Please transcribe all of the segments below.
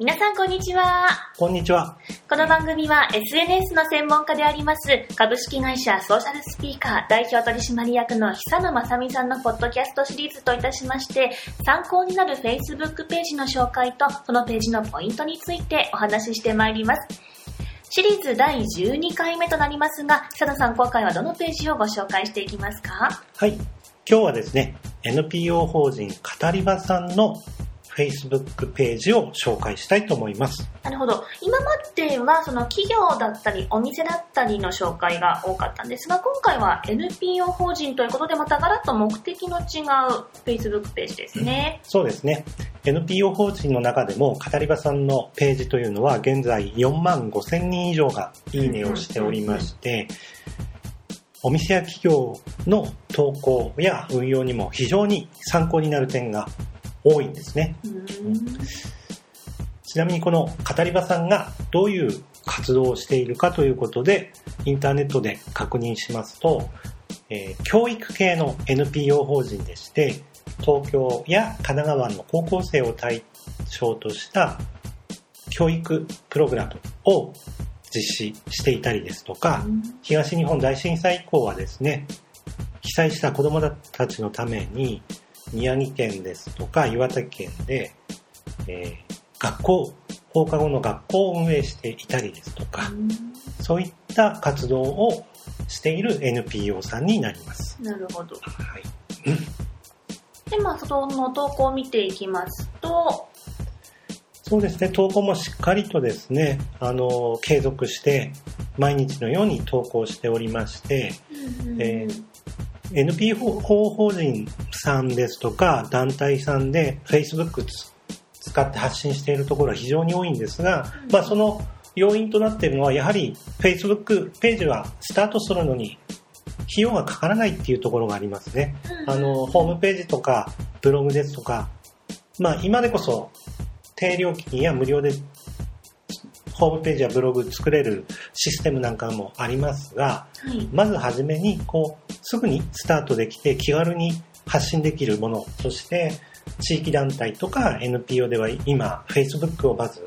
皆さんこんにちは。こんにちは。この番組は SNS の専門家であります株式会社ソーシャルスピーカー代表取締役の久野正美さんのポッドキャストシリーズといたしまして参考になる Facebook ページの紹介とそのページのポイントについてお話ししてまいります。シリーズ第12回目となりますが、久野さん今回はどのページをご紹介していきますか？はい。今日はですね、NPO 法人語り場さんの Facebook ページを紹介したいと思います。なるほど。今まではその企業だったりお店だったりの紹介が多かったんですが、今回は NPO 法人ということでまたガラッと目的の違う Facebook ページですね。そうですね。NPO 法人の中でも語り場さんのページというのは現在4万5千人以上がいいねをしておりまして、お店や企業の投稿や運用にも非常に参考になる点が多いんですね。ちなみにこの語り場さんがどういう活動をしているかということで、インターネットで確認しますと、えー教育系の NPO 法人でして、東京や神奈川の高校生を対象とした教育プログラムを実施していたりですとか、東日本大震災以降はですね、被災した子供たちのために、宮城県ですとか岩手県で、えー学校、放課後の学校を運営していたりですとか、そういった活動をしている NPO さんになります。なるほど。はい。で、まあ、その投稿を見ていきますと、そうですね、投稿もしっかりとですね、あの、継続して、毎日のように投稿しておりまして、えー NPO 法人さんですとか団体さんで Facebook つ使って発信しているところは非常に多いんですが、うんまあその要因となっているのはやはり Facebook ページはスタートするのに費用がかからないっていうところがありますね。あの、ホームページとかブログですとか、まあ今でこそ低料金や無料でホームページやブログ作れるシステムなんかもありますが、はい。まずはじめに、こう、すぐにスタートできて気軽に発信できるもの、そして地域団体とか NPO では今、Facebook をまず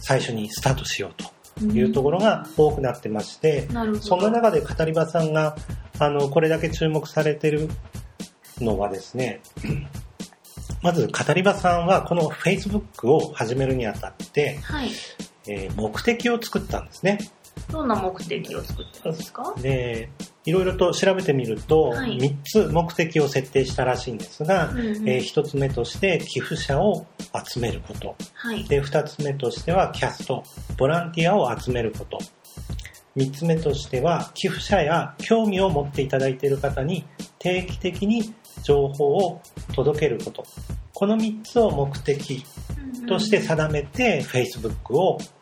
最初にスタートしようというところが多くなってまして、なるほど。そんな中で語り場さんが、あの、これだけ注目されてるのはですね、まず語り場さんはこの Facebook を始めるにあたって、はい。えー目的を作ったんですね。どんな目的を作ってるんですか？で、いろいろと調べてみると、はい3つ目的を設定したらしいんですが、うんうんえ1つ目として寄付者を集めること。はい。で、2つ目としてはキャスト、ボランティアを集めること。3つ目としては寄付者や興味を持っていただいている方に定期的に情報を届けること。この3つを目的として定めて Facebook をス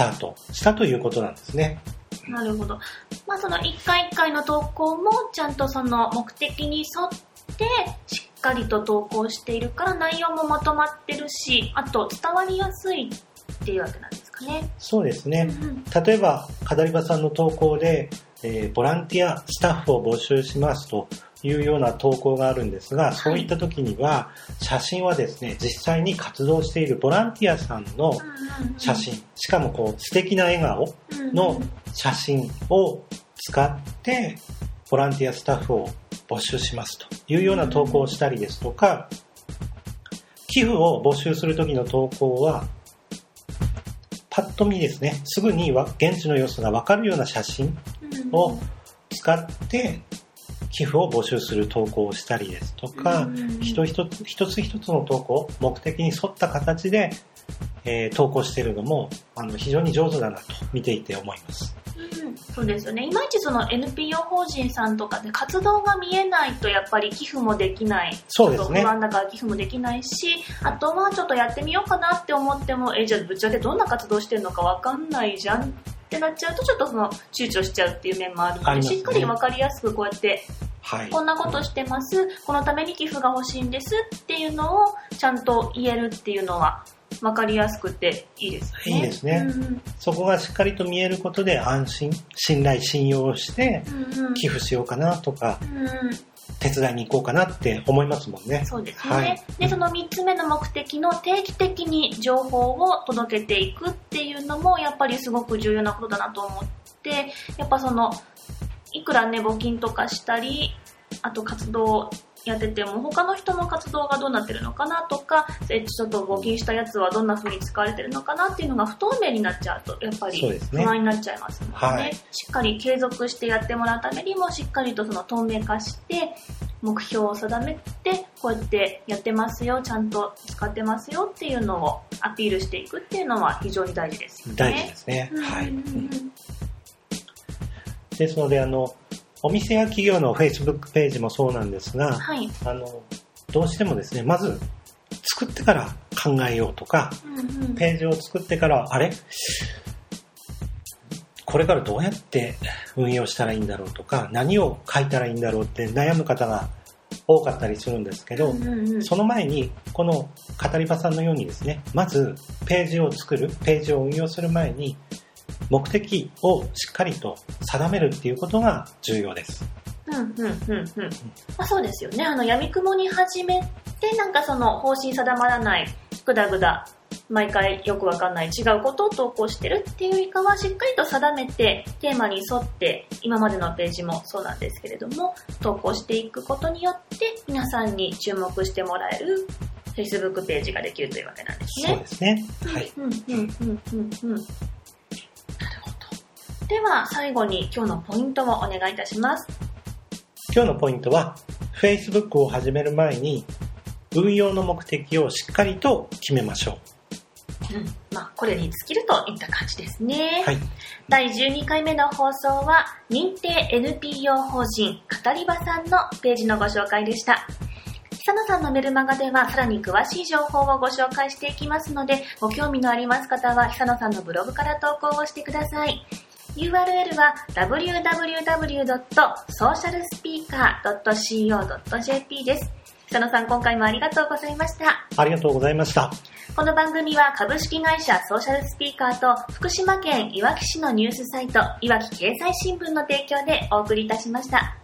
タートしたということなんですね。なるほど。まあその一回一回の投稿もちゃんとその目的に沿ってしっかりと投稿しているから内容もまとまってるし、あと伝わりやすいっていうわけなんですかね。そうですね。うん例えば、語り場さんの投稿で、えーボランティアスタッフを募集しますというような投稿があるんですが、そういった時には、写真はですね、実際に活動しているボランティアさんの写真、しかもこう素敵な笑顔の写真を使って、ボランティアスタッフを募集しますというような投稿をしたりですとか、寄付を募集する時の投稿は、パッと見ですね、すぐにわ現地の様子がわかるような写真を使って寄付を募集する投稿をしたりですとか、一一つ一つ一つの投稿、目的に沿った形で、えー投稿しているのもあの非常に上手だなと見ていて思います。うんそうですよね。いまいちその NPO 法人さんとかで活動が見えないとやっぱり寄付もできない。そうですね不安だから寄付もできないし、あとはちょっとやってみようかなって思っても、え、じゃあぶっちゃけどんな活動してるのかわかんないじゃんってなっちゃうとちょっとその躊躇しちゃうっていう面もあるので、ね。しっかりわかりやすくこうやってはい。こんなことしてます、このために寄付が欲しいんですっていうのをちゃんと言えるっていうのは分かりやすくていいですね。いいですね。うんそこがしっかりと見えることで安心、信頼、信用をしてうんうん。寄付しようかなとか、うん手伝いに行こうかなって思いますもんね。そうですね。はいで、その3つ目の目的の定期的に情報を届けていくっていうのも、やっぱりすごく重要なことだなと思って、やっぱその、いくらね、募金とかしたり、あと活動やってても、他の人の活動がどうなってるのかなとか、えちょっと募金したやつはどんな風に使われてるのかなっていうのが不透明になっちゃうと、やっぱり不安になっちゃいますので、はいしっかり継続してやってもらうためにも、しっかりとその透明化して、目標を定めて、こうやってやってますよ、ちゃんと使ってますよっていうのをアピールしていくっていうのは非常に大事ですよね。大事ですね。うんはい。ですので、あの、お店や企業の Facebook ページもそうなんですが、はい。あの、どうしてもですね、まず作ってから考えようとか、うんうん。ページを作ってから、あれ？これからどうやって運用したらいいんだろうとか、何を書いたらいいんだろうって悩む方が多かったりするんですけど、うんうんうん。その前に、この語り場さんのようにですね、まずページを作る、ページを運用する前に、目的をしっかりと定めるっていうことが重要です。うんうんうんうん。まあそうですよね。あの、闇雲に始めて、なんかその方針定まらない、ぐだぐだ、毎回よくわかんない違うことを投稿してるっていうよりかは、しっかりと定めて、テーマに沿って、今までのページもそうなんですけれども、投稿していくことによって、皆さんに注目してもらえる Facebook ページができるというわけなんですね。そうですね。はい。うんうんうんうんうん。では、最後に今日のポイントをお願いいたします。今日のポイントは、Facebook を始める前に、運用の目的をしっかりと決めましょうん。まあ、これに尽きるといった感じですね。う。はい。第12回目の放送は、認定 NPO 法人語り場さんのページのご紹介でした。久野さんのメルマガではさらに詳しい情報をご紹介していきますので、ご興味のあります方は久野さんのブログから投稿をしてください。URL は www.socialspeaker.co.jp です。久野さん今回もありがとうございました。ありがとうございました。この番組は株式会社ソーシャルスピーカーと福島県いわき市のニュースサイトいわき経済新聞の提供でお送りいたしました。